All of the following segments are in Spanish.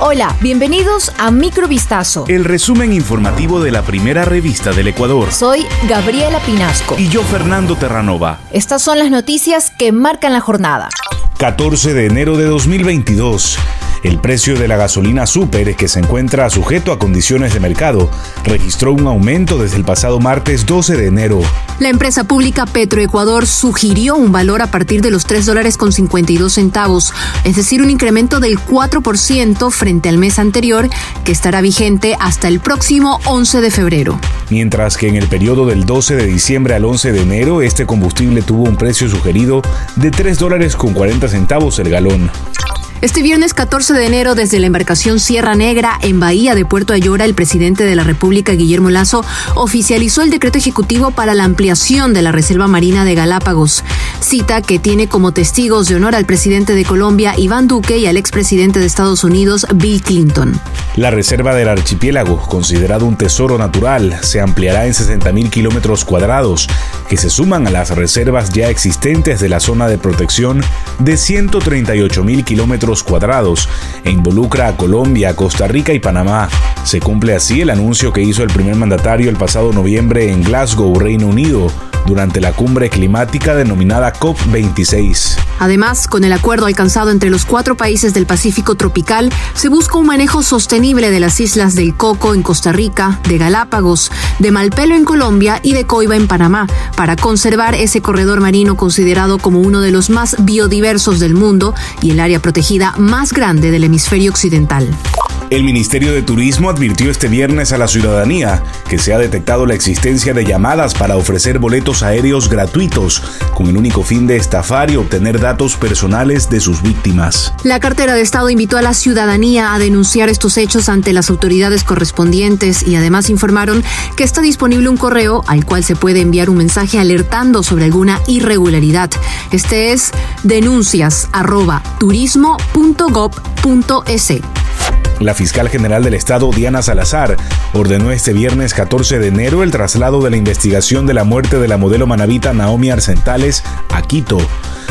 Hola, bienvenidos a Microvistazo. El resumen informativo de la primera revista del Ecuador. Soy Gabriela Pinasco. Y yo, Fernando Terranova. Estas son las noticias que marcan la jornada. 14 de enero de 2022. El precio de la gasolina super, que se encuentra sujeto a condiciones de mercado, registró un aumento desde el pasado martes 12 de enero. La empresa pública Petroecuador sugirió un valor a partir de los 3 dólares con 52 centavos, es decir, un incremento del 4% frente al mes anterior, que estará vigente hasta el próximo 11 de febrero. Mientras que en el periodo del 12 de diciembre al 11 de enero, este combustible tuvo un precio sugerido de 3 dólares con 40 centavos el galón. Este viernes 14 de enero, desde la embarcación Sierra Negra, en Bahía de Puerto Ayora, el presidente de la República, Guillermo Lazo, oficializó el decreto ejecutivo para la ampliación de la Reserva Marina de Galápagos. Cita que tiene como testigos de honor al presidente de Colombia, Iván Duque, y al expresidente de Estados Unidos, Bill Clinton. La reserva del archipiélago, considerado un tesoro natural, se ampliará en 60.000 kilómetros cuadrados, que se suman a las reservas ya existentes de la zona de protección de 138.000 kilómetros cuadrados e involucra a Colombia, Costa Rica y Panamá. Se cumple así el anuncio que hizo el primer mandatario el pasado noviembre en Glasgow, Reino Unido, durante la cumbre climática denominada COP26. Además, con el acuerdo alcanzado entre los cuatro países del Pacífico tropical, se busca un manejo sostenible de las islas del Coco en Costa Rica, de Galápagos, de Malpelo en Colombia y de Coiba en Panamá, para conservar ese corredor marino considerado como uno de los más biodiversos del mundo y el área protegida más grande del hemisferio occidental. El Ministerio de Turismo advirtió este viernes a la ciudadanía que se ha detectado la existencia de llamadas para ofrecer boletos aéreos gratuitos con el único fin de estafar y obtener datos personales de sus víctimas. La cartera de Estado invitó a la ciudadanía a denunciar estos hechos ante las autoridades correspondientes y además informaron que está disponible un correo al cual se puede enviar un mensaje alertando sobre alguna irregularidad. Este es denuncias@turismo.gov.es. La fiscal general del Estado, Diana Salazar, ordenó este viernes 14 de enero el traslado de la investigación de la muerte de la modelo manavita Naomi Arcentales a Quito.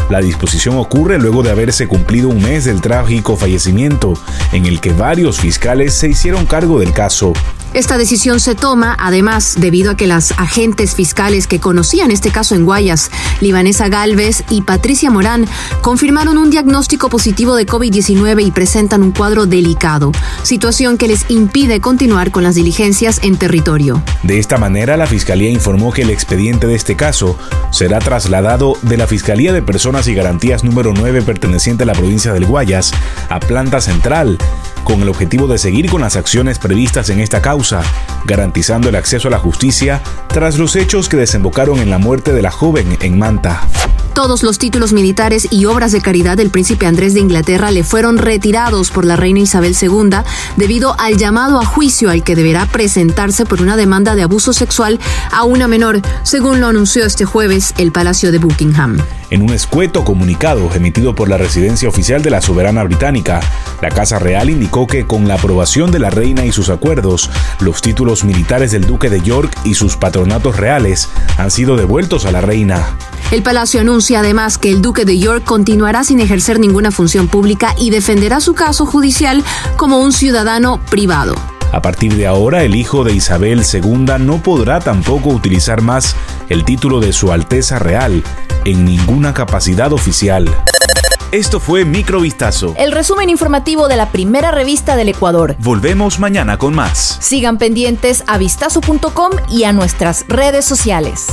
La disposición ocurre luego de haberse cumplido un mes del trágico fallecimiento, en el que varios fiscales se hicieron cargo del caso. Esta decisión se toma, además, debido a que las agentes fiscales que conocían este caso en Guayas, Libanesa Galvez y Patricia Morán, confirmaron un diagnóstico positivo de COVID-19 y presentan un cuadro delicado, situación que les impide continuar con las diligencias en territorio. De esta manera, la Fiscalía informó que el expediente de este caso será trasladado de la Fiscalía de Personas y Garantías número 9 perteneciente a la provincia del Guayas a Planta Central con el objetivo de seguir con las acciones previstas en esta causa, garantizando el acceso a la justicia tras los hechos que desembocaron en la muerte de la joven en Manta. Todos los títulos militares y obras de caridad del príncipe Andrés de Inglaterra le fueron retirados por la reina Isabel II debido al llamado a juicio al que deberá presentarse por una demanda de abuso sexual a una menor, según lo anunció este jueves el Palacio de Buckingham. En un escueto comunicado emitido por la residencia oficial de la soberana británica, la Casa Real indicó que con la aprobación de la reina y sus acuerdos, los títulos militares del Duque de York y sus patronatos reales han sido devueltos a la reina. El palacio anuncia además que el duque de York continuará sin ejercer ninguna función pública y defenderá su caso judicial como un ciudadano privado. A partir de ahora, el hijo de Isabel II no podrá tampoco utilizar más el título de Su Alteza Real en ninguna capacidad oficial. Esto fue Microvistazo. El resumen informativo de la primera revista del Ecuador. Volvemos mañana con más. Sigan pendientes a vistazo.com y a nuestras redes sociales.